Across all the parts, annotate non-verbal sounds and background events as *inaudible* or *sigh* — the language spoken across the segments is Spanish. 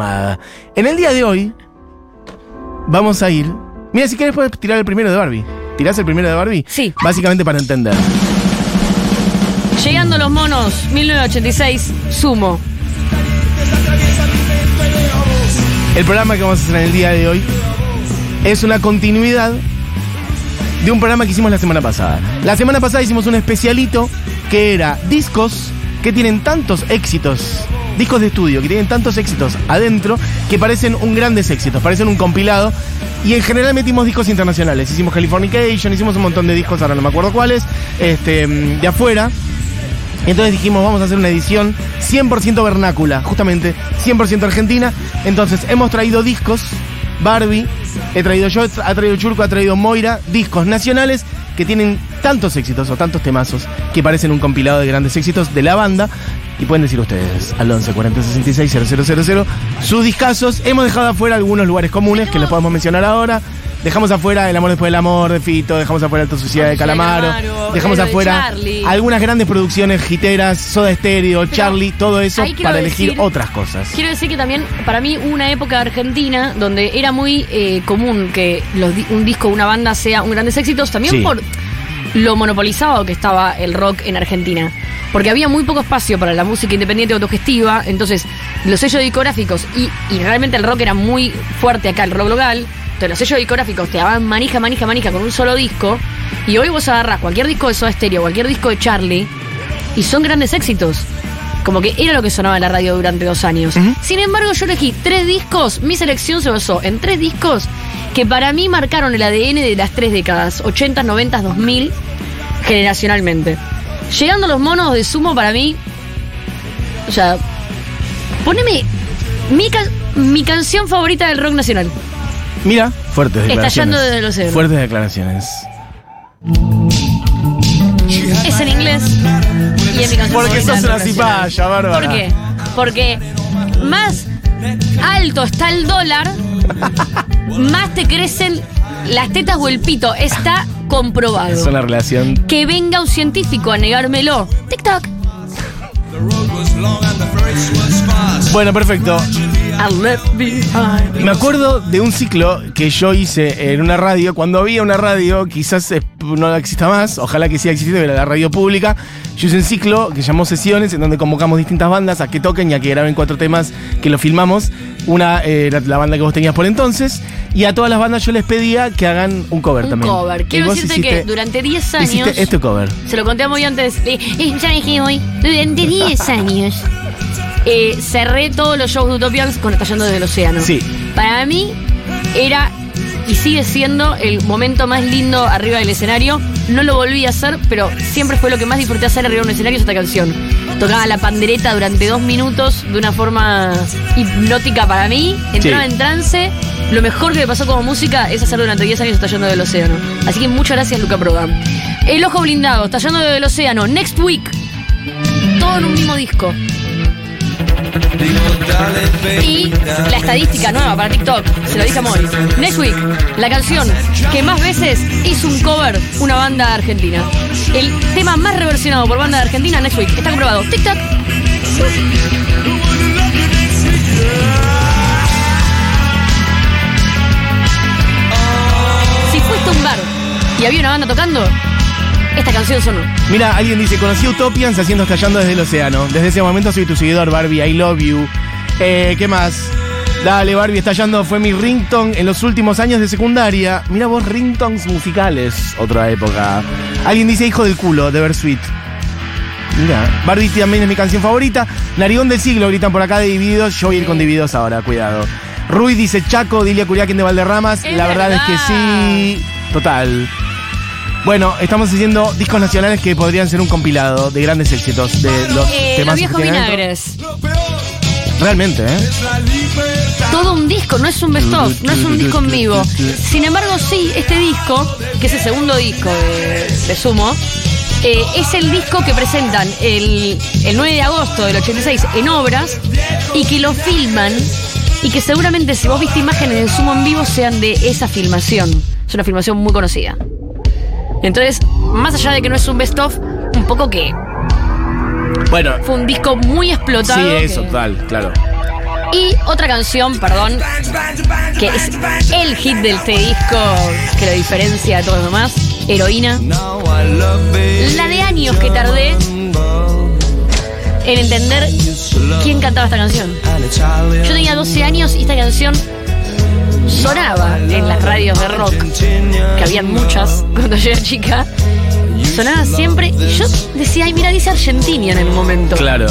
llamada. En el día de hoy, vamos a ir. Mira, si quieres puedes tirar el primero de Barbie. ¿Tirás el primero de Barbie? Sí. Básicamente para entender. Llegando los monos, 1986, Sumo. El programa que vamos a hacer en el día de hoy es una continuidad de un programa que hicimos la semana pasada. La semana pasada hicimos un especialito que era discos que tienen tantos éxitos, discos de estudio que tienen tantos éxitos adentro que parecen un grandes éxitos, parecen un compilado. Y en general metimos discos internacionales. Hicimos Californication, hicimos un montón de discos, ahora no me acuerdo cuáles, este, de afuera. Entonces dijimos, vamos a hacer una edición 100% vernácula, justamente 100% argentina. Entonces hemos traído discos, Barbie, he traído yo, ha traído Churco, ha traído Moira, discos nacionales que tienen tantos éxitos o tantos temazos que parecen un compilado de grandes éxitos de la banda. Y pueden decir ustedes al 11 40 66 000 sus discazos. Hemos dejado afuera algunos lugares comunes que les podemos mencionar ahora. Dejamos afuera El amor después del amor de Fito, dejamos afuera Alta Sociedad de Calamaro, dejamos de afuera Charlie. algunas grandes producciones giteras, Soda Stereo, Charlie, todo eso para elegir decir- otras cosas. Quiero decir que también, para mí, hubo una época argentina donde era muy eh, común que los un disco, una banda sea un grandes éxitos, también Sí. por lo monopolizado que estaba el rock en Argentina. Porque había muy poco espacio para la música independiente autogestiva, entonces los sellos discográficos, y, y realmente el rock era muy fuerte acá, el rock local, entonces los sellos discográficos te daban manija, manija, manija con un solo disco, y hoy vos agarrás cualquier disco de Soda Stereo, cualquier disco de Charlie, y son grandes éxitos. Como que era lo que sonaba en la radio durante dos años. Sin embargo, yo elegí tres discos. Mi selección se basó en tres discos que para mí marcaron el ADN de las tres décadas: 80, 90, 2000, generacionalmente. Llegando a los monos de sumo, para mí. O sea, poneme mi, ca- mi canción favorita del rock nacional. Mira, fuertes declaraciones. Estallando desde el océano. Fuertes declaraciones. Es en inglés y es mi canción Porque favorita sos una cipaya, bárbara. ¿Por qué? Porque más alto está el dólar, *laughs* más te crecen las tetas o el pito. Está comprobado. Es una relación. Que venga un científico a negármelo. TikTok. Bueno, perfecto. I left behind. Me acuerdo de un ciclo que yo hice en una radio, cuando había una radio, quizás no exista más, ojalá que siga existiendo, era la radio pública. Yo hice un ciclo que llamó Sesiones, en donde convocamos distintas bandas a que toquen y a que graben cuatro temas que lo filmamos. Una eh, era la banda que vos tenías por entonces, y a todas las bandas yo les pedía que hagan un cover Un también. cover. Quiero decirte hiciste- que durante 10 años. Este cover. Se lo conté a muy antes. Eh, eh, ya dije hoy. Durante 10 años. Eh, cerré todos los shows de Utopians con Estallando desde el Océano. Sí. Para mí era y sigue siendo el momento más lindo arriba del escenario. No lo volví a hacer, pero siempre fue lo que más disfruté hacer arriba de un escenario es esta canción. Tocaba la pandereta durante dos minutos de una forma hipnótica para mí. Entraba Sí. en trance. Lo mejor que me pasó como música es hacer durante 10 años Estallando del Océano. Así que muchas gracias, Luca Prodan. El Ojo Blindado, Estallando del Océano, Next Week. Todo en un mismo disco. Y la estadística nueva para TikTok, se lo dije a Mori. Next Week, la canción que más veces hizo un cover una banda argentina. El tema más reversionado por banda de Argentina, Next Week. Está comprobado. TikTok. Si fuiste un bar y había una banda tocando, esta canción sonó. Mira, alguien dice, conocí Utopians haciendo Estallando desde el Océano. Desde ese momento soy tu seguidor, Barbie, I love you. Eh, ¿Qué más? Dale, Barbie, Estallando fue mi ringtone en los últimos años de secundaria. Mira vos, ringtones musicales, otra época. Alguien dice Hijo del culo, de Versuit. Mira, Barbie también es mi canción favorita. Narigón del siglo, gritan por acá de Divididos. Yo voy a ir con Divididos ahora, cuidado. Rui dice Chaco, Dilia Curiaquín de Valderramas. Es La verdad, es que sí. Total. Bueno, estamos haciendo discos nacionales que podrían ser un compilado de grandes éxitos de los Eh, temas los viejos vinagres. Realmente, ¿eh? Todo un disco, no es un best of, no es un disco en vivo. Sin embargo, sí, este disco, que es el segundo disco de, de Sumo, eh, es el disco que presentan el, el 9 de agosto del 86 en obras y que lo filman y que seguramente si vos viste imágenes de Sumo en vivo sean de esa filmación. Es una filmación muy conocida. Entonces, más allá de que no es un best of, un poco que Bueno, fue un disco muy sí, explotado. eso, que- total, claro. Y otra canción, perdón, que es el hit del este disco que lo diferencia de todo lo demás, Heroína. La de años que tardé en entender quién cantaba esta canción. Yo tenía 12 años y esta canción sonaba en las radios de rock, que habían muchas *laughs* cuando yo era chica. Sonaba siempre y yo decía, ay, mira, dice Argentina en el momento. Claro.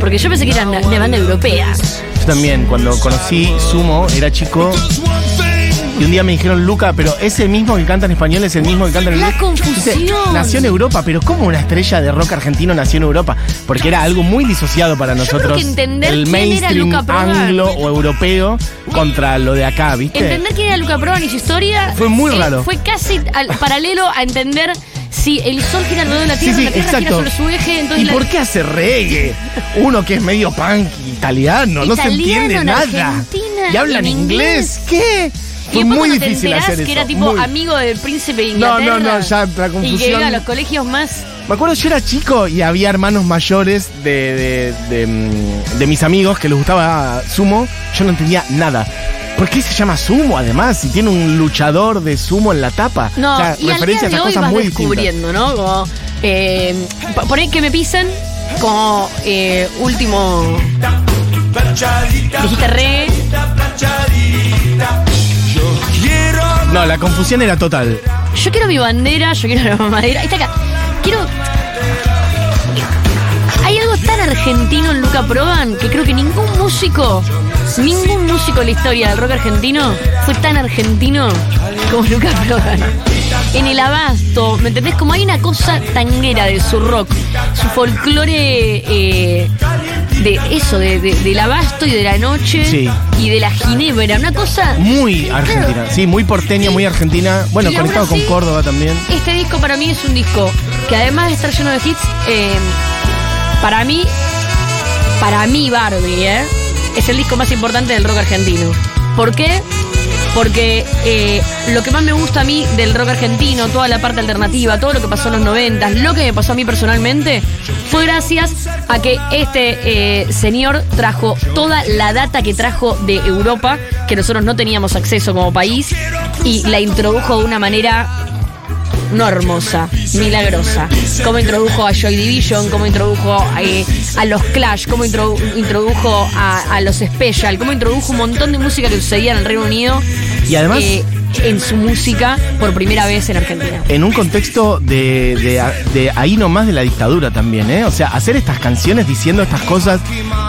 Porque yo pensé que era una, una banda europea. Yo también, cuando conocí Sumo, era chico. Y un día me dijeron, Luca, pero ese mismo que canta en español es el mismo que canta en La inglés. confusión. Dice, nació en Europa, pero ¿cómo una estrella de rock argentino nació en Europa? Porque era algo muy disociado para nosotros. que entender el quién era mainstream Luca anglo o europeo contra lo de acá, ¿viste? Entender quién era Luca Prodan y su historia Fue muy eh, raro. Fue casi al- paralelo a entender si el sol gira alrededor de la Sí, Tierra, sí, la Tierra gira exacto. sobre su eje. Entonces ¿Y la- por qué hace reggae? Uno que es medio punk italiano, no se entiende en nada. Argentina, y hablan en inglés. ¿Qué? Fue muy te difícil enterás hacer eso. que era tipo muy- amigo del príncipe de No, Inglaterra. no, no, ya la Y que confusión- iba a los colegios más. Me acuerdo, yo era chico y había hermanos mayores de, de, de, mm, de mis amigos que les gustaba sumo. Yo no entendía nada. ¿Por qué se llama sumo además? Si tiene un luchador de sumo en la tapa. No, O sea, y al día referencias de a hoy cosas vas muy distintas. descubriendo, ¿no? Como, eh, que me pisen como eh, último. Dijiste re. No, la confusión era total. Yo quiero mi bandera, yo quiero la mamadera. Ahí está acá. Quiero. Hay algo tan argentino en Luca Prodan que creo que ningún músico, ningún músico en la historia del rock argentino fue tan argentino como Luca Prodan. En el abasto, ¿me entendés? Como hay una cosa tanguera de su rock, su folclore eh, de eso, de, de- del abasto y de la noche Sí. y de la ginebra, una cosa Muy argentina. Sí, muy porteña, muy argentina. Bueno, conectado con Córdoba también. Este disco para mí es un disco que además de estar lleno de hits, eh, para mí, para mí Barbie, ¿eh? es el disco más importante del rock argentino. ¿Por qué? Porque eh, lo que más me gusta a mí del rock argentino, toda la parte alternativa, todo lo que pasó en los 90, lo que me pasó a mí personalmente, fue gracias a que este eh, señor trajo toda la data que trajo de Europa, que nosotros no teníamos acceso como país, y la introdujo de una manera no hermosa, milagrosa. Cómo introdujo a Joy Division, cómo introdujo eh, a los Clash, cómo introdu- introdujo a, a los Special, cómo introdujo un montón de música que sucedía en el Reino Unido. Y además- eh, en su música por primera vez en Argentina. En un contexto de, de, de ahí nomás de la dictadura también, ¿eh? O sea, hacer estas canciones diciendo estas cosas,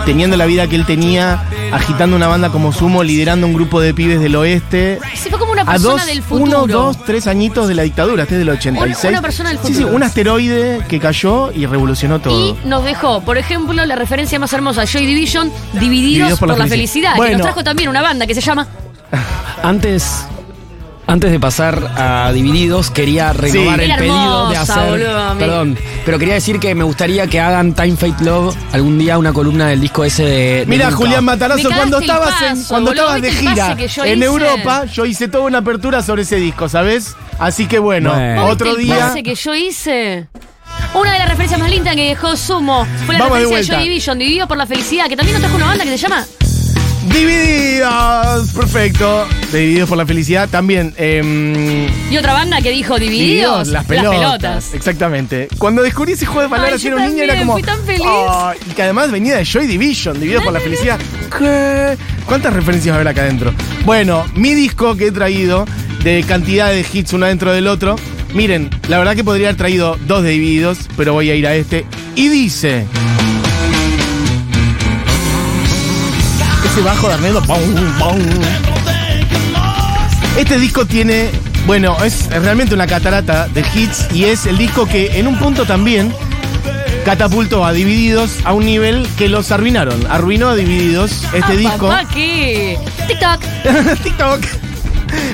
teniendo la vida que él tenía, agitando una banda como Sumo, liderando un grupo de pibes del oeste. Sí, fue como una A persona dos, del futuro. uno, dos, tres añitos de la dictadura, este es del 86. Una- persona del Sí, sí, futuro. un asteroide que cayó y revolucionó todo. Y nos dejó, por ejemplo, la referencia más hermosa, Joy Division, Divididos, por, la felicidad, que Bueno. nos trajo también una banda que se llama *laughs* Antes, antes de pasar a Divididos, quería renovar Sí. el pedido de hacer. boludo, perdón, pero quería decir que me gustaría que hagan Time Fate Love algún día una columna del disco ese de. de Mira. Julián Matarazo, cuando el estabas, en, cuando boludo, estabas de ¿viste el gira en hice? Europa, yo hice toda una apertura sobre ese disco, ¿sabes? Así que bueno, Bueno. ¿Vos otro el día. pase que yo hice? Una de las referencias más lindas que dejó Sumo fue la Vamos de referencia de vuelta. Joy Division, Divididos por la felicidad, que también nos trajo una banda que se llama Divididos, perfecto. Divididos por la felicidad. También, em, y otra banda que dijo Divididos, las pelotas. Exactamente. Cuando descubrí ese juego de palabras yo era un niño, era como. fui tan feliz. Y que además venía de Joy Division, Divididos por la felicidad. ¿Qué? ¿Cuántas referencias va a haber acá adentro? Bueno, mi disco que he traído, de cantidad de hits uno dentro del otro. Miren, la verdad que podría haber traído dos de Divididos, pero voy a ir a este. Y dice. Ese bajo de pum. Este disco tiene, bueno, es realmente una catarata de hits y es el disco que en un punto también catapultó a Divididos a un nivel que los arruinaron. Arruinó a Divididos este Ah, disco. Papá, ¿qué? TikTok. *laughs* TikTok.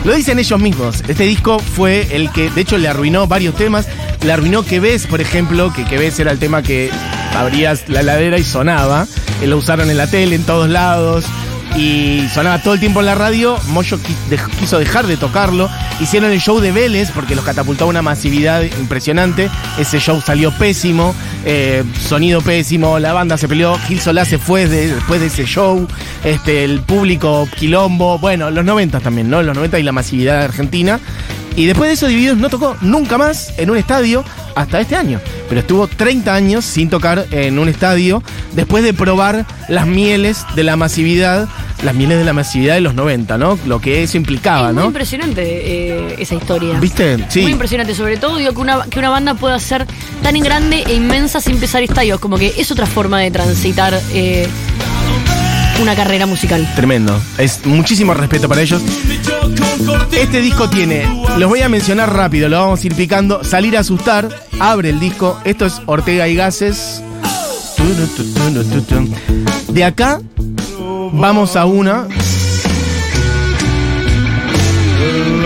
Lo dicen ellos mismos. Este disco fue el que, de hecho, le arruinó varios temas. Le arruinó Que ves, por ejemplo, que Que ves era el tema que abrías la heladera y sonaba. Eh, Lo usaron en la tele, en todos lados. y sonaba todo el tiempo en la radio. Moyo quiso dejar de tocarlo. Hicieron el show de Vélez porque los catapultó a una masividad impresionante. Ese show salió pésimo, eh, sonido pésimo, la banda se peleó. Gil Solá se fue de- después de ese show. Este, el público quilombo. Bueno, los 90 también, ¿no? Los 90 y la masividad Argentina. Y después de eso, Divididos no tocó nunca más en un estadio hasta este año. Pero estuvo 30 años sin tocar en un estadio después de probar las mieles de la masividad, las mieles de la masividad de los 90, ¿no? Lo que eso implicaba, es muy ¿no? impresionante eh, esa historia. ¿Viste? Sí. Muy impresionante, sobre todo digo que una, que una banda pueda ser tan grande e inmensa sin pisar estadios, como que es otra forma de transitar eh, una carrera musical. Tremendo. Es muchísimo respeto para ellos. Este disco tiene, los voy a mencionar rápido, lo vamos a ir picando. Salir a asustar, abre el disco. Esto es Ortega y Gases. De acá vamos a una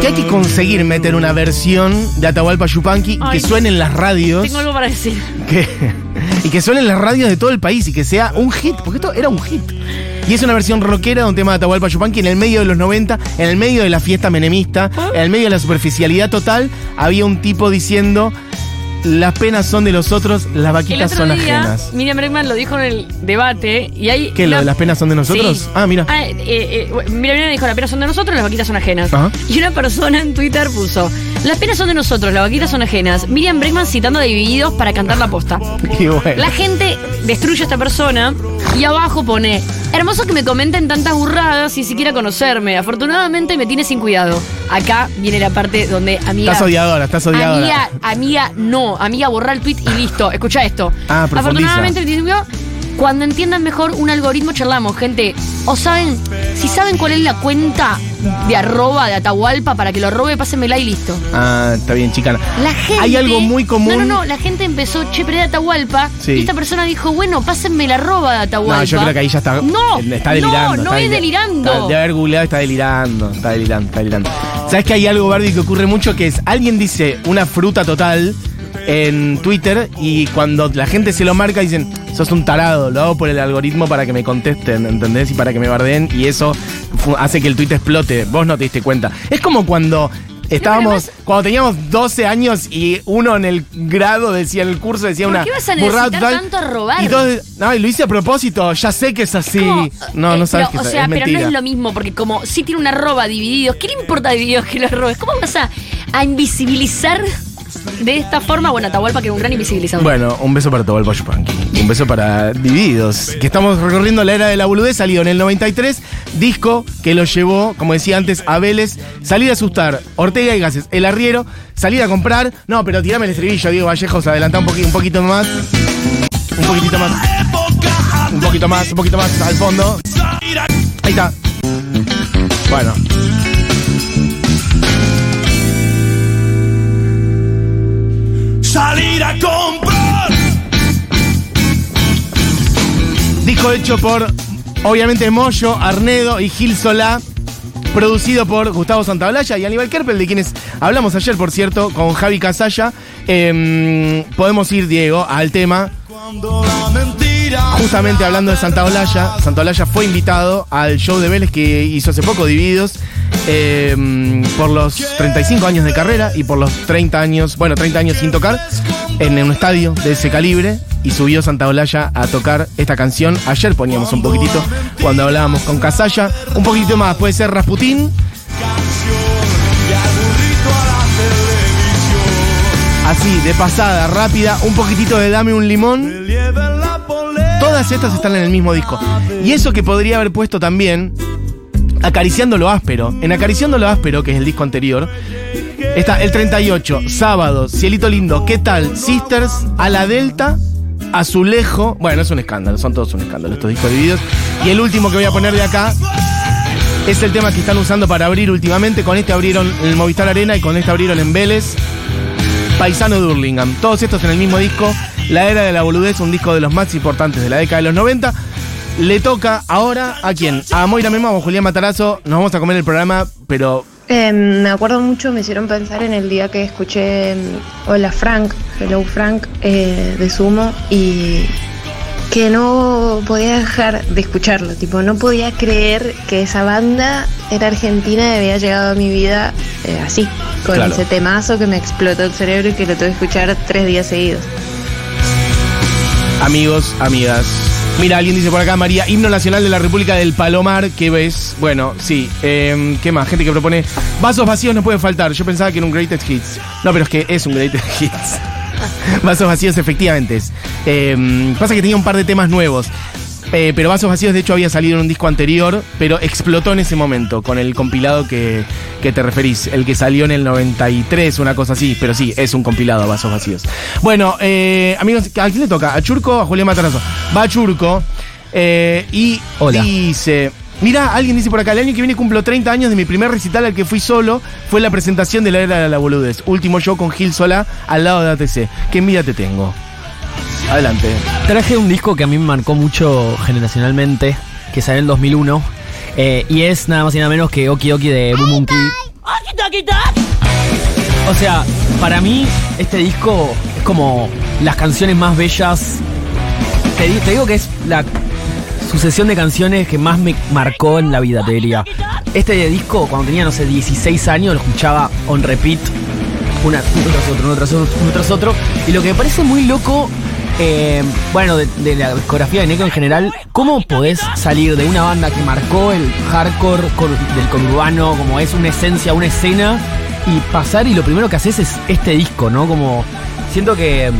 que hay que conseguir meter una versión de Atahualpa Yupanqui Ay. que suene en las radios. Tengo algo para decir. que- y que suene en las radios de todo el país y que sea un hit, porque esto era un hit. Y es una versión rockera de un tema de Atahualpa Yupanqui en el medio de los 90, en el medio de la fiesta menemista, en el medio de la superficialidad total, había un tipo diciendo, las penas son de los otros, las El vaquitas otro son día, ajenas. Miriam Bregman lo dijo en el debate y hay. ¿Qué, lo de las penas son de nosotros? Sí. Ah, mira. Ah, eh, eh, Miriam Bregman dijo: las penas son de nosotros, las vaquitas son ajenas. Ajá. Y una persona en Twitter puso: Las penas son de nosotros, las vaquitas son ajenas. Miriam Bregman citando a Divididos para cantar la posta. *laughs* Y bueno. La gente destruye a esta persona y abajo pone: Hermoso que me comenten tantas burradas sin siquiera conocerme. Afortunadamente me tiene sin cuidado. Acá viene la parte donde amiga. Estás odiadora, estás odiadora. Amiga, amiga, no. Amiga, borra el tweet y listo. Escucha esto. Ah. Afortunadamente me tiene sin cuidado. Cuando entiendan mejor un algoritmo charlamos, gente. O saben, si saben cuál es la cuenta de arroba de Atahualpa para que lo robe, pásenmela y listo. Ah, está bien, chicana. La gente. Hay algo muy común. No, no, no. La gente empezó, che, pero de Atahualpa. Sí. Y esta persona dijo, bueno, pásenme la arroba de Atahualpa. No, yo creo que ahí ya está. No, está delirando. No, no está es delir- delirando. está- de haber googleado, está delirando. Está delirando, está delirando. ¿Sabes que hay algo, Verdi, que ocurre mucho? Que es alguien dice una fruta total en Twitter y cuando la gente se lo marca dicen, sos un tarado, lo hago por el algoritmo para que me contesten, ¿entendés? Y para que me bardeen y eso hace que el tweet explote. Vos no te diste cuenta. Es como cuando estábamos, cuando teníamos 12 años y uno en el grado decía, en el curso decía ¿Por una qué vas a necesitar total, tanto a robar? Y todos, no, y lo hice a propósito, ya sé que es así. Como, no, eh, no sabes pero, que O es, sea, es pero mentira. no es lo mismo, porque como si tiene una arroba divididos, ¿qué le importa a divididos que lo robes? ¿Cómo vas a, a invisibilizar de esta forma? Bueno, Atahualpa que era un gran invisibilizador. Bueno, un beso para el Yupanqui. Un beso para Divididos. Que estamos recorriendo la era de la boludez. Salió en el 93. Disco que lo llevó, como decía antes, a Vélez. Salir a asustar. Ortega y Gases. El arriero. Salir a comprar. No, pero tirame el estribillo, Diego Vallejos. Adelantá un, poqui- un poquito más. Un poquitito más. Un poquito más, un poquito más al fondo. Ahí está. Bueno. Salir a comprar. Disco hecho por, obviamente, Moyo, Arnedo y Gil Solá. Producido por Gustavo Santaolalla y Aníbal Kerpel, de quienes hablamos ayer, por cierto, con Javi Casalla. Em, podemos ir, Diego, al tema. Cuando la mentira. Justamente hablando de Santaolalla, Santaolalla fue invitado al show de Vélez que hizo hace poco, Divididos, em, por los 35 años de carrera y por los 30 años, bueno, 30 años sin tocar, en un estadio de ese calibre. Y subió Santaolalla a tocar esta canción. Ayer poníamos un poquitito cuando hablábamos con Casalla. Un poquitito más, puede ser Rasputín. Así, de pasada, rápida, un poquitito de Dame un limón. Todas estas están en el mismo disco. Y eso que podría haber puesto también Acariciando lo áspero. En Acariciando lo áspero, que es el disco anterior, está el 38, Sábado, Cielito Lindo, ¿qué tal? Sisters, A la Delta, Azulejo. Bueno, es un escándalo, son todos un escándalo estos discos divididos. Y el último que voy a poner de acá es el tema que están usando para abrir últimamente. Con este abrieron el Movistar Arena y con este abrieron en Vélez. Paisano de Hurlingham. Todos estos en el mismo disco. La Era de la Boludez, un disco de los más importantes de la década de los 90. Le toca ahora a quién? A Moira Memo o Julián Matarazo. Nos vamos a comer el programa, pero Eh, me acuerdo mucho, me hicieron pensar en el día que escuché mm, Hola Frank, Hello Frank, eh, de Sumo, y que no podía dejar de escucharlo. Tipo, no podía creer que esa banda era argentina y había llegado a mi vida eh, así, con Claro. ese temazo que me explotó el cerebro y que lo tuve que escuchar tres días seguidos. Amigos, amigas. Mira, alguien dice por acá, María, himno nacional de la República del Palomar, ¿qué ves? Bueno, sí. eh, ¿Qué más? Gente que propone vasos vacíos no puede faltar. Yo pensaba que era un Greatest Hits. No, pero es que es un Greatest *laughs* Hits. vasos vacíos efectivamente. Eh, pasa que tenía un par de temas nuevos. Eh, pero Vasos Vacíos, de hecho, había salido en un disco anterior, pero explotó en ese momento con el compilado que, que te referís, el que salió en el 93, una cosa así, pero sí, es un compilado, Vasos Vacíos. Bueno, eh, amigos, ¿a quién le toca? ¿A Churco o a Julián Matarazo? Va a Churco eh, y Hola. dice... Mirá, alguien dice por acá, el año que viene cumplo 30 años de mi primer recital al que fui solo, fue la presentación de la era de la boludez. Último show con Gil Sola al lado de ATC. ¿Qué envidia te tengo? Adelante. Traje un disco que a mí me marcó mucho generacionalmente, que salió en el 2001, eh, y es nada más y nada menos que Oki Oki de Boom Kid. O sea, para mí este disco es como las canciones más bellas. Te digo que es la sucesión de canciones que más me marcó en la vida, te diría. Este disco, cuando tenía, no sé, 16 años, lo escuchaba on repeat, una, uno tras otro, uno tras otro, uno tras otro. Y lo que me parece muy loco, eh, bueno, de, la discografía de Neko en general, ¿cómo podés salir de una banda que marcó el hardcore cor- del conurbano, como es una esencia, una escena, y pasar y lo primero que haces es este disco, ¿no? Como siento que,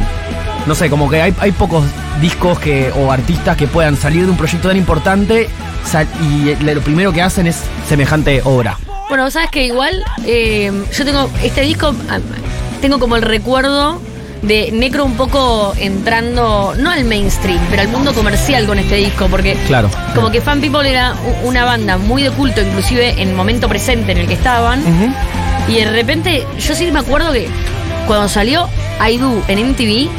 no sé, como que hay, hay pocos discos que o artistas que puedan salir de un proyecto tan importante y lo primero que hacen es semejante obra. Bueno, sabes que igual eh, yo tengo este disco, ah, tengo como el recuerdo de Necro un poco entrando, no al mainstream, pero al mundo comercial con este disco, porque Claro. como que Fan People era una banda muy de culto, inclusive en el momento presente en el que estaban, y de repente yo sí me acuerdo que cuando salió I Do en MTV,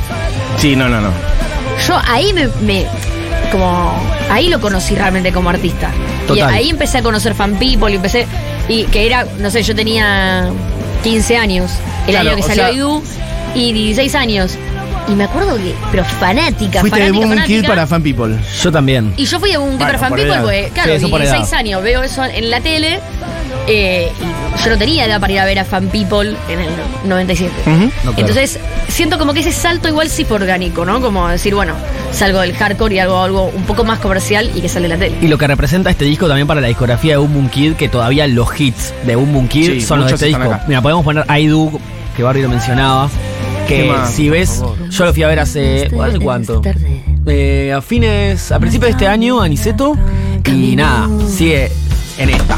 Sí, no, no, no. yo ahí me, me- como ahí lo conocí realmente como artista. Total. Y ahí empecé a conocer Fan People y empecé y que era, no sé, yo tenía 15 años, el Claro, año que salió sea- Idu y 16 años. Y me acuerdo que, pero fanática, Fuiste de fanática, Boom fanática. Kid para Fan People. Yo también. Y yo fui a un Bueno, Keeper Fan People edad. porque, claro, Sí, eso por 16 edad. años, veo eso en la tele. eh, y yo no tenía edad para ir a ver a Fan People en el 97. Ujú. No, claro. Entonces, siento como que ese salto igual sí fue orgánico, ¿no? Como decir, bueno, salgo del hardcore y hago algo un poco más comercial y que sale en la tele. Y lo que representa este disco también para la discografía de Boom Boom Kid, que todavía los hits de Boom Boom Kid Sí, son los de este disco. acá. Mira, podemos poner I Do, que Barry lo mencionaba. ¿Qué Que si ves, yo lo fui a ver hace. ¿Hace cuánto? Eh, a fines. A principios de este año, Aniceto. Y nada, sigue en esta.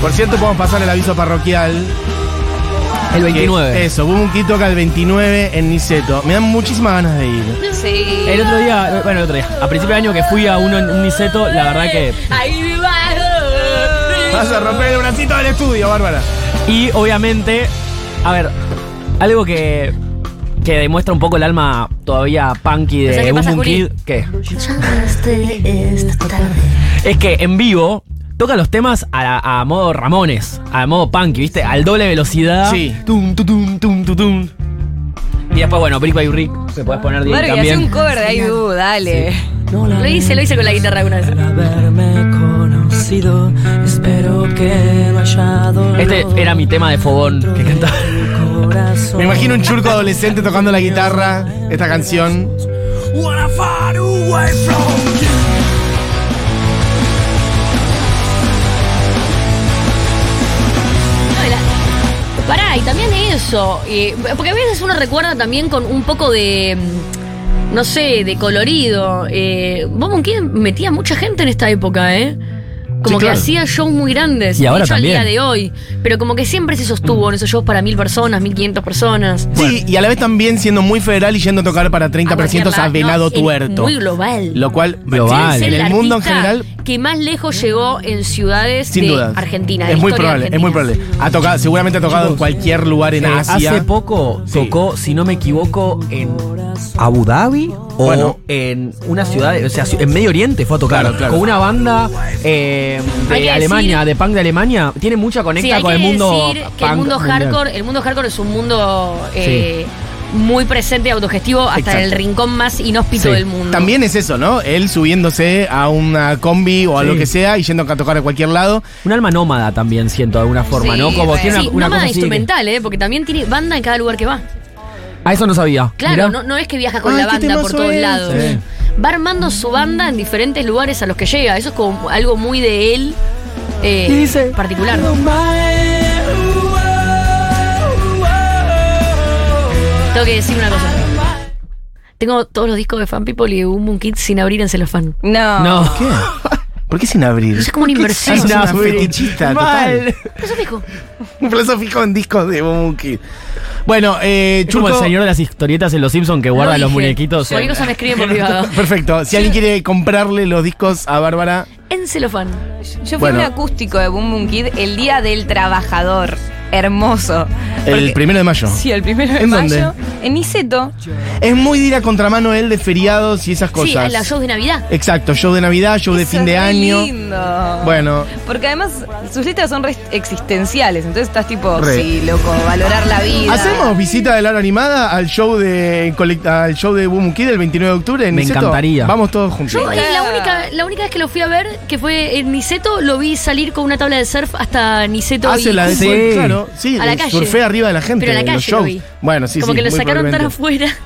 Por cierto, podemos pasar el aviso parroquial. El que 29. eso, Boom Kid toca el 29 en Niceto. Me dan muchísimas ganas de ir. Sí. El otro día, bueno, el otro día, a principio de año que fui a uno en un Niceto, la verdad que. Ahí va. Vas a romper el bracito del estudio, Bárbara. Y obviamente, a ver, algo que, que demuestra un poco el alma todavía punky ¿Sabes de qué Boom pasa, Boom Juli? Kid, ¿qué? Es que en vivo toca los temas a, a modo Ramones, a modo punky, ¿viste? Al doble velocidad. Sí. Tum, tu, tum, tum, tu, tum. Y después, bueno, Brick by Rick, se puede poner bien Barbie, también. hace un cover de Idu, dale. Lo hice, lo hice con la guitarra alguna vez. haberme conocido. Espero que no haya dolor. Este era mi tema de fogón que cantaba. *laughs* Me imagino un churco adolescente tocando la guitarra, esta canción. Wanna far away from you. Pará, y también eso. eh, porque a veces uno recuerda también con un poco de. mm, No sé, de colorido. Eh, Bob Kid metía mucha gente en esta época, ¿eh? Como Sí, claro. que hacía shows muy grandes. Y ahora de hecho, también. al día de hoy. Pero como que siempre se sostuvo en esos shows para mil personas, mil quinientos personas. Sí, y a la vez también siendo muy federal y yendo a tocar para 30 A cualquier precintos a. Venado No, es Tuerto. Muy global. Lo cual, Global. en el mundo en general, que más lejos llegó en ciudades Sin de duda. Argentina. de Es muy probable, es muy probable. Ha tocado, seguramente ha tocado en cualquier lugar en Eh, Asia. Hace poco Sí. tocó, si no me equivoco, en Abu Dhabi o Bueno. en una ciudad, o sea, en Medio Oriente fue a tocar Claro, claro. con una banda eh, de Alemania, decir- de punk de Alemania. Tiene mucha Sí, conecta hay con que el mundo decir que el mundo mundial. hardcore, el mundo hardcore es un mundo eh, muy presente y autogestivo hasta Exacto. el rincón más inhóspito Sí. del mundo. También es eso, ¿no? Él subiéndose a una combi o a Sí. lo que sea y yendo a tocar a cualquier lado. Un alma nómada también siento de alguna forma, Sí, ¿no? Como tiene Sí, una, una nómada cosa así que- instrumental, ¿eh? Porque también tiene banda en cada lugar que va. Ah, eso no sabía. Claro, no, no es que viaja con Ay, la banda por todos es. lados. Sí. Va armando su banda en diferentes lugares a los que llega. Eso es como algo muy de él eh, Y dice- particular. Tengo que decir una cosa. Tengo todos los discos de Fan People y de Boom Boom Kids sin abrir en celofán. No. No. ¿Qué? ¿Por qué sin abrir? Es como una inversión. Es una No, fetichista mal. total. Fijo. Un plazo fijo en discos de Boom Kid. Bueno, eh, Es como el señor de las historietas en Los Simpsons que guarda Lo los muñequitos. Cualquier cosa me escriben por *laughs* privado. *laughs* Perfecto. Si alguien quiere comprarle los discos a Bárbara, En celofán. Yo fui Bueno. a un acústico de Boom Boom Kid el día del trabajador. Hermoso. el primero de mayo. Sí, el primero de ¿En mayo. dónde? En Niceto. Es muy de ir a contramano él de feriados y esas Sí, cosas. en los shows de Navidad. Exacto, show de Navidad, show de fin es de re año. lindo. Bueno, Porque además sus letras son re existenciales. Entonces estás tipo, Re. sí, loco, valorar la vida. ¿hacemos visita de la hora animada al show de al show de Boom Kid el 29 de octubre en Me Niceto? encantaría. Vamos todos juntos. Yo Sí. la, única, la única vez que lo fui a ver, que fue en Niceto, lo vi salir con una tabla de surf hasta Niceto Hace y la de Sí. Fue- claro, sí, A la calle. surfea arriba de la gente Pero en la calle lo shows. vi. Bueno, sí, como sí, que lo muy sacaron tan afuera *laughs*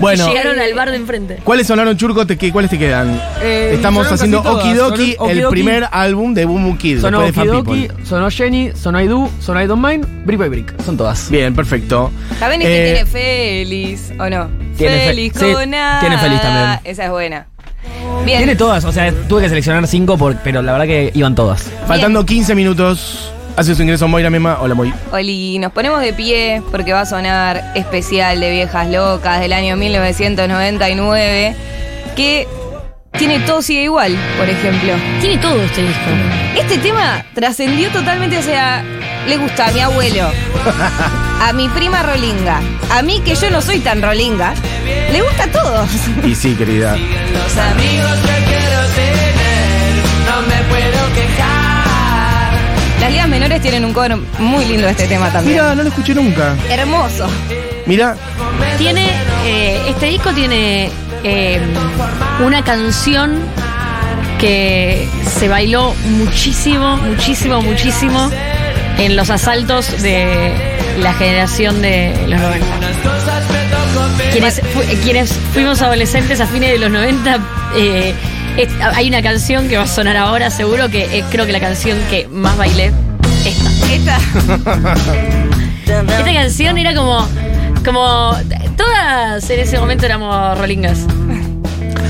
Bueno, y llegaron al bar de enfrente. ¿cuáles sonaron Churco? Te- qué- ¿Cuáles te quedan? Eh, Estamos haciendo. Okidoki, Sonó el Okidoki. primer álbum de Boom Kid, Sonó de Okidoki, sonó Jenny, sonó I Do, sonó I Don't Mind, Brick by Brick. Son todas. Bien, perfecto. ¿Saben Eh, que tiene Feliz o no? Tiene fe- Feliz sí, con A. tiene Feliz también. Esa es buena. Bien. Tiene todas, o sea, tuve que seleccionar cinco, por- pero la verdad que iban todas. Faltando 15 minutos, hace su ingreso Moira Mema. Hola, Moy. Oli, nos ponemos de pie porque va a sonar especial de Viejas Locas del año 1999, que tiene todo sigue igual, por ejemplo. Tiene todo este disco. Este tema trascendió totalmente, o sea, le gusta a mi abuelo, *laughs* a mi prima Rolinga, a mí que yo no soy tan Rolinga, le gusta a todos. Y sí, querida. Los amigos que quiero tener, no me puedo quejar. Las ligas menores tienen un cover muy lindo de este tema también. Mira, no lo escuché nunca. Hermoso. Mira, Tiene, eh, este disco tiene eh, una canción que se bailó muchísimo, muchísimo, muchísimo en los asaltos de la generación de los 90. Quienes, fu- quienes fuimos adolescentes a fines de los 90, eh, es- hay una canción que va a sonar ahora, seguro que es creo que la canción que más bailé. Esta. Esta. *laughs* Esta canción era como. Como. Todas en ese momento éramos rolingas.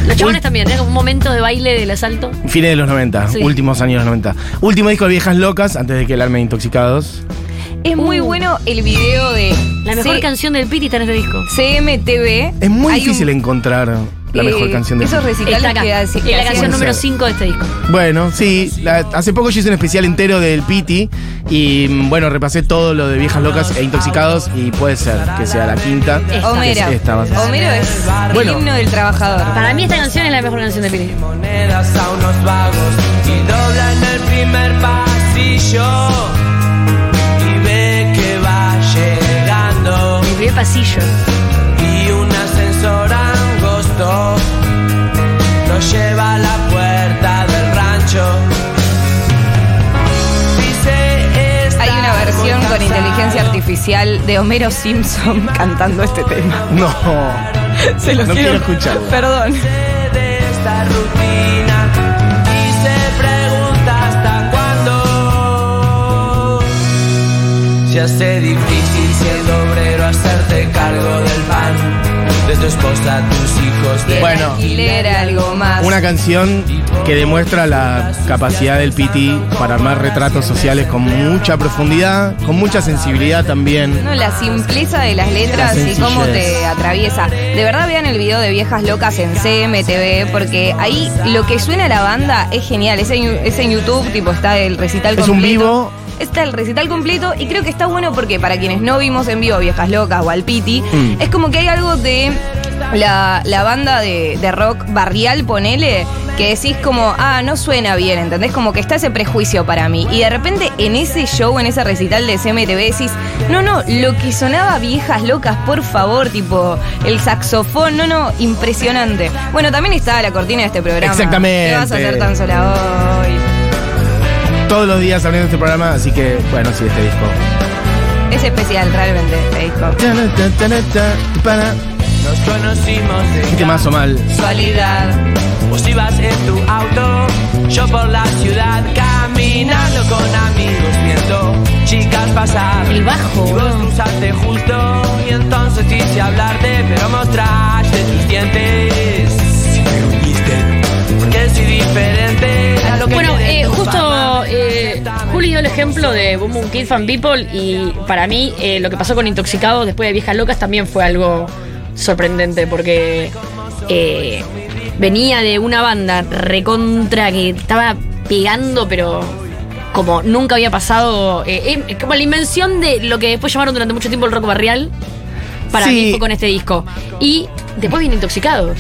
Los chabones también, era como un momento de baile del asalto. fines de los 90, Sí. últimos años de los 90. Último disco de Viejas Locas, antes de que el alma de Intoxicados. Es muy Uh. bueno el video de La mejor C- canción del Piti está en este disco. CMTV. Es muy Hay difícil un- encontrar la eh, mejor canción de Esos recitales Está acá. que hace- Es la hacían- canción número ser. 5 de este disco. Bueno, sí, la- hace poco yo hice un especial entero del Piti y mm, bueno, repasé todo lo de Viejas Locas e Intoxicados y puede ser que sea la quinta. Esta. Homero. Es esta, Homero es Bueno. el himno del trabajador. Para mí esta canción es la mejor canción del Piti. Monedas a unos vagos y dobla en el primer pasillo pasillo. y un ascensor angosto nos lleva a la puerta del rancho. Dice Hay una versión con inteligencia artificial de Homero Simpson *laughs* cantando este tema. No, Se los No quiero escucharlo. Perdón. de esta rutina se hace difícil siendo obrero hacerte cargo del pan de tu esposa, tus hijos de Bueno. alquiler, algo más. Una canción que demuestra la capacidad del Piti para armar retratos sociales con mucha profundidad, con mucha sensibilidad también. No, la simpleza de las letras La y cómo te atraviesa. De verdad vean el video de Viejas Locas en CMTV, porque ahí lo que suena la banda es genial. Es en, es en YouTube, tipo está el recital Es un completo. vivo. Está el recital completo y creo que está bueno porque para quienes no vimos en vivo Viejas Locas o al Piti, Mm. es como que hay algo de la, la banda de, de rock barrial, ponele, que decís como, ah, no suena bien, ¿entendés? Como que está ese prejuicio para mí. Y de repente en ese show, en ese recital de CMTV, decís, no, no, lo que sonaba viejas locas, por favor, tipo, el saxofón, no, no, impresionante. Bueno, también está la cortina de este programa. Exactamente. ¿Qué vas a hacer tan sola hoy? Todos los días abriendo este programa, así que, bueno, sí, este disco. Es especial, realmente, este disco. Para. Nos conocimos de Qué temazo mal. Casualidad. Vos ibas en tu auto, yo por la ciudad caminando con amigos viendo chicas pasar. El bajo, Y vos cruzaste justo y entonces quise hablarte, pero mostraste tus dientes. Me uniste, porque soy diferente a lo que Bueno, eh, justo Juli dio el ejemplo de Boom Boom Kid Fan People y para mí eh, lo que pasó con Intoxicados después de Viejas Locas también fue algo sorprendente porque eh, venía de una banda recontra que estaba pegando pero como nunca había pasado, eh, como la invención de lo que después llamaron durante mucho tiempo el rock barrial. Para Sí. mí fue con este disco. Y después viene Intoxicados.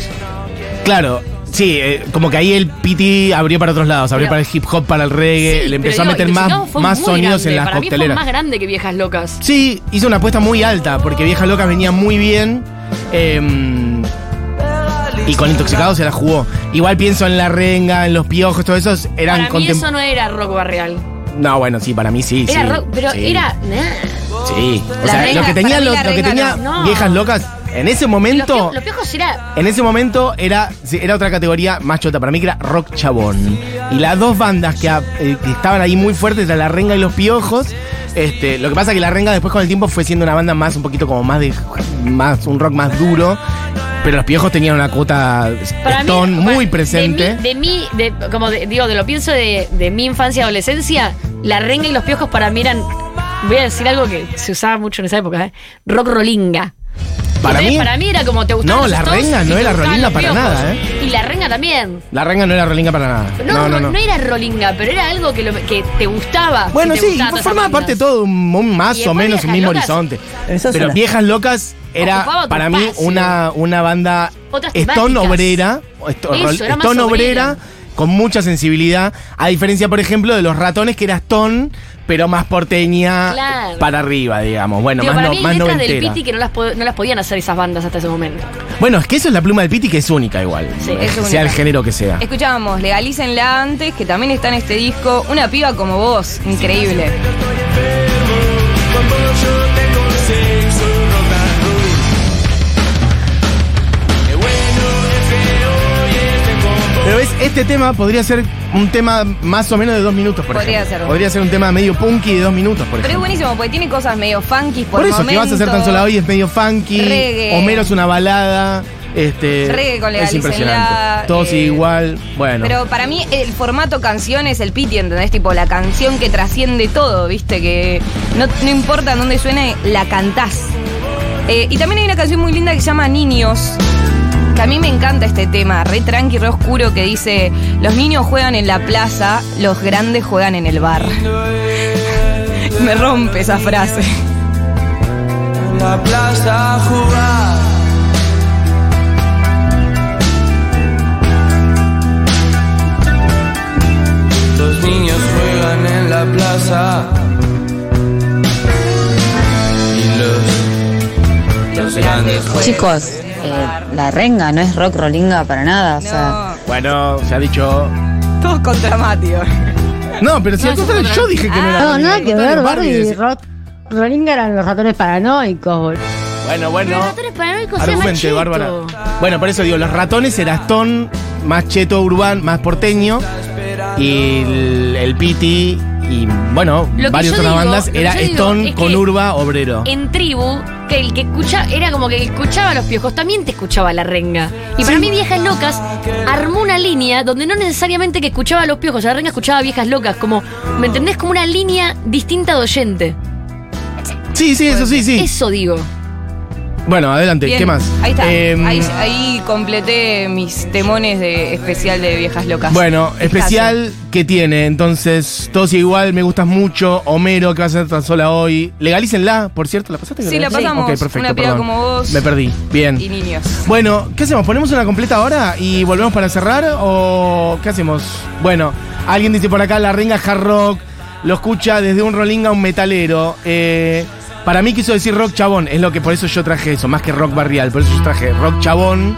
Claro, sí, eh, como que ahí el Piti abrió para otros lados, abrió Pero- para el hip hop, para el reggae, Sí, le empezó a digo, meter más, fue más muy sonidos grande. en las Para mí fue cocteleras. más grande que Viejas Locas. Sí, hizo una apuesta muy alta, porque Viejas Locas venía muy bien. eh, y con Intoxicados se la jugó. Igual pienso en la renga, en los piojos, todos esos eran Para mí contem- eso no era rock barrial. No, bueno, sí, para mí sí. Era sí, rock, pero sí. era. nah. Sí. O La sea, renga, lo que tenía, para mí lo, la lo que renga tenía no. No. Viejas Locas, en ese momento. los piojos era. En ese momento era, sí, era otra categoría más chota. Para mí que era rock chabón. Y las dos bandas que, eh, que estaban ahí muy fuertes eran La Renga y Los Piojos. Este, lo que pasa que La Renga después con el tiempo fue siendo una banda más, un poquito como más de. más un rock más duro. Pero Los Piojos tenían una cuota muy bueno, presente. De mí, de mí, de- como de- digo, de lo pienso de, de mi infancia y adolescencia, la renga y los piojos para mí eran. Voy a decir algo que se usaba mucho en esa época, ¿eh? Rock rolinga. Para mí- para mí era como te gustaban No, los la Stones renga no era rolinga para nada, ¿eh? Y la renga también. La Renga no era rolinga para nada. No, No, no, no. era rolinga, pero era algo que, lo- que te gustaba. Bueno, sí, gustaba formaba parte de todo un, un más o menos un mismo Locas. horizonte. Pero Viejas Locas era para mí una, una banda stone obrera, stone obrera. obrera, con mucha sensibilidad, a diferencia, por ejemplo, de los ratones que era stone, pero más porteña Claro. para arriba, digamos. Bueno, Digo, más, para no, mí hay más letras del noventera. Piti que no las, no las podían hacer esas bandas hasta ese momento. Bueno, es que eso es la pluma del Piti que es única igual. Sí, es sea única. el género que sea. Escuchábamos Legalícenla antes, que también está en este disco. Una piba como vos, increíble. Pero ves, este tema podría ser un tema más o menos de dos minutos, por Podría ejemplo. ser. Podría ser un tema medio punky de dos minutos, por Pero es ejemplo. buenísimo porque tiene cosas medio funky por, Por eso, que vas a hacer tan sola hoy es medio funky. Reggae. Homero es una balada. Este, Reggae con es impresionante. Todo eh, igual. Bueno. Pero para mí el formato canción es el piti, ¿entendés? Tipo la canción que trasciende todo, ¿viste? Que no, no importa en dónde suene, la cantás. Eh, y también hay una canción muy linda que se llama Niños. Que a mí me encanta este tema, re tranqui, re oscuro, que dice: Los niños juegan en la plaza, los grandes juegan en el bar. *laughs* me rompe esa frase. En la plaza a jugar. Los niños juegan en la plaza. Y los, los grandes juegan. Chicos, eh, la renga no es rock rollinga para nada. O sea, No, Bueno, se ha dicho. todos contra Matio. No, pero si al contrario, yo dije que no era. no, Rolling, nada que ver, Barbie Barbie. decía- Rock rollinga eran los ratones paranoicos. boludo. Bueno, bueno. Pero ratones paranoicos Argumente. Bárbara. Bueno, por eso digo, los ratones era Stone, más cheto urbano, más porteño. Y el, el Piti y, bueno, Lo varias otras digo- bandas era Stone es con Urba Obrero. En tribu, que el que escucha, era como que escuchaba a los piojos, también te escuchaba la renga. Y para mí, Viejas Locas armó una línea donde no necesariamente que escuchaba a los piojos, la renga escuchaba a Viejas Locas, como, ¿me entendés? Como una línea distinta de oyente. Sí, sí, eso sí, sí. Eso digo. Bueno, adelante, Bien, ¿qué más? Ahí está. Em, ahí, ahí completé mis temones de especial de viejas locas. Bueno, especial que tiene, entonces, todos igual, me gustas mucho, Homero, que va a ser tan sola hoy. Legalícenla, por cierto, ¿la pasaste? Sí, la pasamos. Ok, perfecto, Una perdón. como vos. Me perdí, bien. Y niños. Bueno, ¿qué hacemos? ¿Ponemos una completa ahora y volvemos para cerrar? ¿O qué hacemos? Bueno, alguien dice por acá, la renga hard rock, lo escucha desde un rolling a un metalero. Eh, para mí quiso decir rock chabón, es lo que por eso yo traje eso, más que rock barrial, por eso yo traje rock chabón.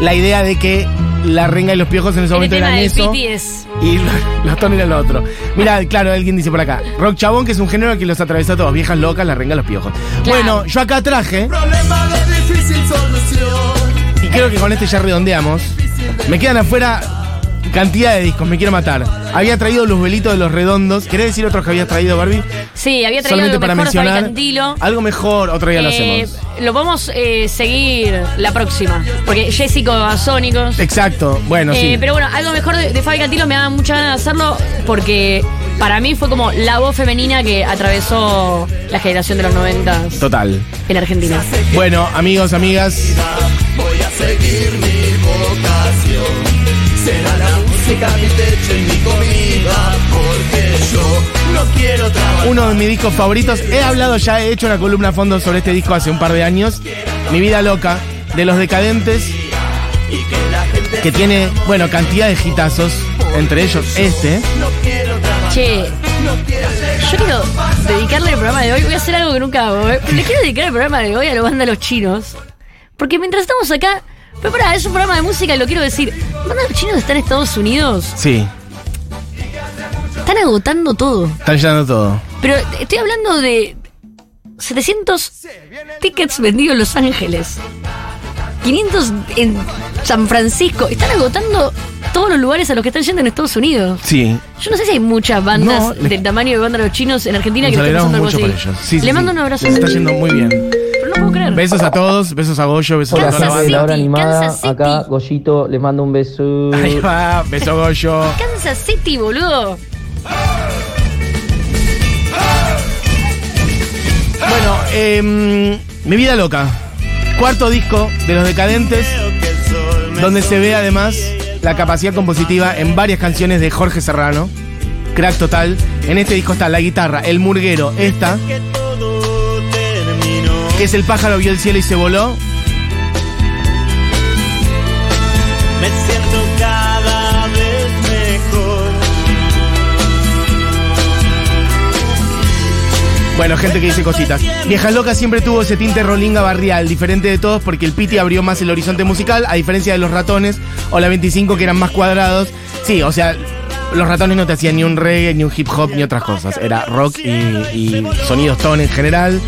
La idea de que la renga y los piojos en ese El momento tema eran del eso. Es. Y los tonos eran lo otro. Mira, claro, alguien dice por acá. Rock chabón, que es un género que los atraviesa a todos. Viejas locas, la renga, los piojos. Bueno, yo acá traje. Y creo que con este ya redondeamos. Me quedan afuera cantidad de discos, me quiero matar. Había traído los velitos de los redondos. ¿Querés decir otros que habías traído, Barbie? Sí, había traído Solamente algo para mejor, Fabi mencionar. Cantilo. Algo mejor, otro día lo Eh, hacemos. lo vamos a seguir la próxima. Porque Jessico Sónicos. Exacto, bueno, Eh, sí. Pero bueno, algo mejor de, de Fabi Cantilo me da mucha ganas de hacerlo porque para mí fue como la voz femenina que atravesó la generación de los 90 Total. en Argentina. Bueno, amigos, amigas. Uno de mis discos favoritos. He hablado ya, he hecho una columna a fondo sobre este disco hace un par de años. Mi vida loca, de los decadentes. Que tiene, bueno, cantidad de hitazos. Entre ellos este. Che, yo quiero dedicarle el programa de hoy. Voy a hacer algo que nunca hago. ¿eh? Le quiero dedicar el programa de hoy a la banda Los Chinos. Porque mientras estamos acá. Pero pará, es un programa de música y lo quiero decir. ¿Banda Los Chinos está en Estados Unidos? Sí, Están agotando todo. están llenando todo. Pero estoy hablando de 700 tickets vendidos en Los Ángeles. 500 en San Francisco. Están agotando todos los lugares a los que están yendo en Estados Unidos. Sí. Yo no sé si hay muchas bandas No, del tamaño de banda de los chinos en Argentina Nos que alegramos pasando algo así. Sí, sí, Le sí. mando un abrazo. Está yendo muy bien. Puedo creer. Besos a todos, besos a Goyo, besos Hola a toda la de City, la hora animada, Kansas City. acá Goyito, les mando un beso. Ahí va, beso Goyo. Kansas City, boludo. Bueno, em, Mi vida loca. Cuarto disco de Los Decadentes, donde se ve además la capacidad compositiva en varias canciones de Jorge Serrano. Crack total. En este disco está la guitarra, el murguero, esta, que es el pájaro vio el cielo y se voló. Me siento cada vez mejor. Bueno, gente que dice cositas. Viejas Locas siempre tuvo ese tinte rolinga barrial, diferente de todos porque el Piti abrió más el horizonte musical, a diferencia de los ratones o la 25 que eran más cuadrados. Sí, o sea, los ratones no te hacían ni un reggae, ni un hip hop, ni otras cosas. Era rock y, y sonidos ton en general.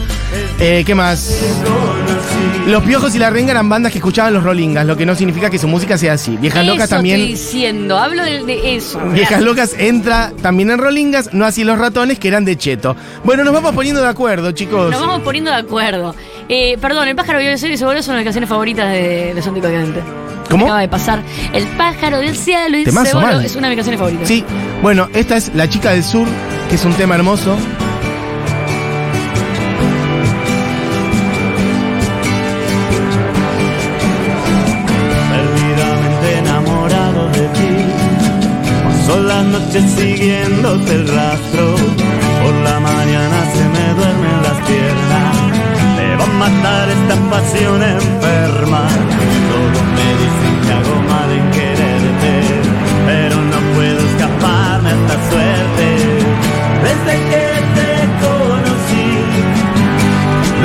Eh, ¿Qué más? Los Piojos y la Renga eran bandas que escuchaban los rolingas, lo que no significa que su música sea así. Viejas eso Locas también... estoy diciendo. Hablo de, de eso. Viejas Locas entra también en Rolingas, no así los ratones que eran de Cheto. Bueno, nos vamos poniendo de acuerdo, chicos. Nos vamos poniendo de acuerdo. Eh, perdón, el pájaro vio el cielo y se una de las canciones favoritas de, de Caliente. ¿Cómo? Acaba de pasar. El pájaro del cielo y Temazo, mal. Es una de mis canciones favoritas. Sí, bueno, esta es La Chica del Sur, que es un tema hermoso. Perdidamente enamorado de ti. Paso las noches siguiéndote el rastro. Por la mañana se me duermen las piernas. Me va a matar esta pasión enferma.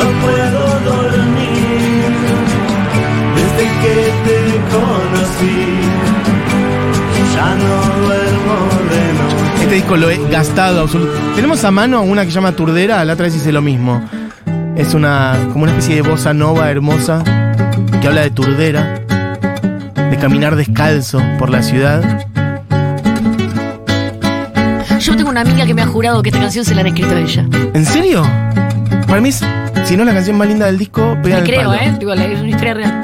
No puedo dormir. Desde que te conocí, ya no duermo de noche. Este disco lo he gastado absolutamente. Tenemos a mano una que se llama Turdera, la otra vez hice lo mismo. Es una como una especie de bossa nova hermosa que habla de Turdera, de caminar descalzo por la ciudad. Yo tengo una amiga que me ha jurado que esta canción se la han escrito ella. ¿En serio? Para mí, es- si no es la canción más linda del disco, pega Me el creo, palo. ¿eh? Digo, es una historia real.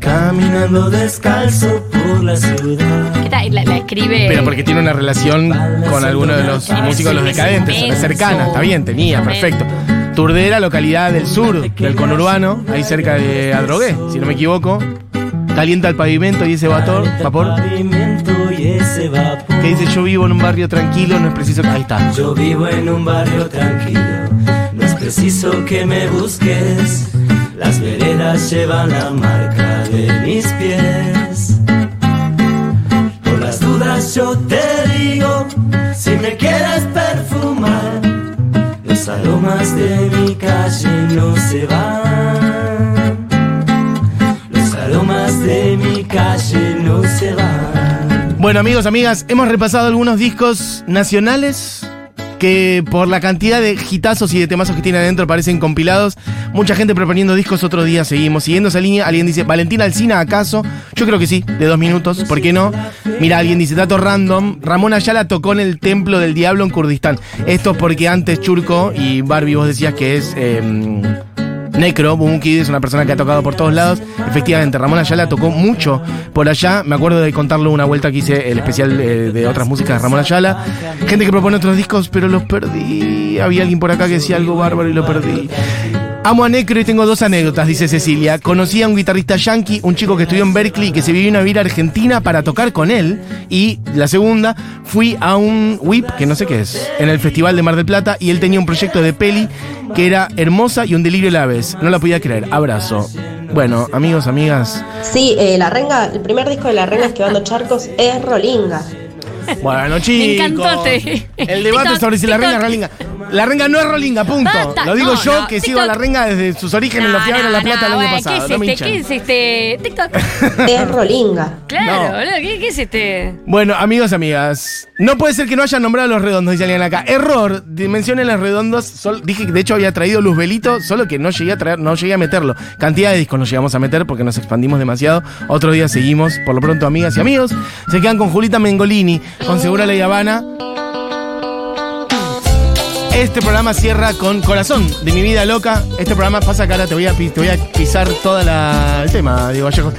Caminando descalzo por la ciudad. ¿Qué tal? La, la escribe. Pero porque tiene una relación con alguno de los músicos de los decadentes, Inmenso. cercana, está bien, tenía, perfecto. Turdera, localidad del sur, del conurbano, ahí cerca de Adrogué, si no me equivoco. Calienta el pavimento y ese vapor, vapor Pavimento y ese vapor. que dice yo vivo en un barrio tranquilo, no es preciso... Ahí está. Yo vivo en un barrio tranquilo, preciso que me busques. Las veredas llevan la marca de mis pies. Por las dudas yo te digo, si me quieres perfumar, los aromas de mi calle no se van. Los aromas de mi calle no se van. Bueno, amigos, amigas, hemos repasado algunos discos nacionales que por la cantidad de hitazos y de temazos que tiene adentro parecen compilados. Mucha gente proponiendo discos, otro día seguimos. Siguiendo esa línea, alguien dice, ¿Valentina Alcina acaso? Yo creo que sí, de dos minutos, ¿por qué no? Mira, alguien dice, dato random, Ramón Ayala tocó en el Templo del Diablo en Kurdistán. Esto porque antes Churco y Barbie vos decías que es... eh, Necro, Boom Kid es una persona que ha tocado por todos lados. Efectivamente, Ramón Ayala tocó mucho por allá. Me acuerdo de contarlo una vuelta que hice el especial eh, de otras músicas de Ramón Ayala. Gente que propone otros discos, pero los perdí. Había alguien por acá que decía algo bárbaro y lo perdí. Amo a Necro y tengo dos anécdotas, dice Cecilia. Conocí a un guitarrista yankee, un chico que estudió en Berkeley y que se vino a vivir a Argentina para tocar con él. Y la segunda, fui a un whip, que no sé qué es, en el Festival de Mar del Plata y él tenía un proyecto de peli que era hermosa y un delirio a la vez. No la podía creer. Abrazo. Bueno, amigos, amigas. Sí, eh, la renga, el primer disco de la renga esquivando charcos es Rolinga. Bueno, chicos. Me encantó El debate *laughs* sobre si la renga es rolinga. La renga no es rolinga, punto. Basta, Lo digo no, yo no, que sigo a la TikTok. renga desde sus orígenes, lo fui a ver a La Plata el año bueno, pasado. ¿Qué no me es este? hinchen. ¿Qué es este? TikTok. *laughs* Es Rolinga. Claro, No. boludo, ¿qué, qué es este? Bueno, amigos, amigas. No puede ser que no hayan nombrado a los redondos, dice alguien acá. Error. Mencionen los redondos. sol- dije que de hecho había traído Luzbelito, solo que no llegué a traer, no llegué a meterlo. Cantidad de discos nos llegamos a meter porque nos expandimos demasiado. Otro día seguimos. Por lo pronto, amigas y amigos, se quedan con Julita Mengolini, con Segura La Habana. Este programa cierra con Corazón de mi vida loca. Este programa pasa cara, te voy a, te voy a pisar todo el tema, Diego Vallejo.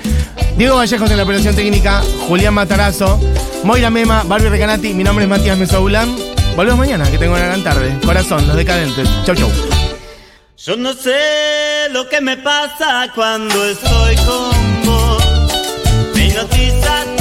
Diego Vallejos en la operación técnica, Julián Matarazo, Moira Mema, Barbie Recanati, mi nombre es Matías Mesoulán. Volvemos mañana, que tengo una gran tarde. Corazón, los decadentes. Chau, chau. Yo no sé lo que me pasa cuando estoy con vos. Me hipnotiza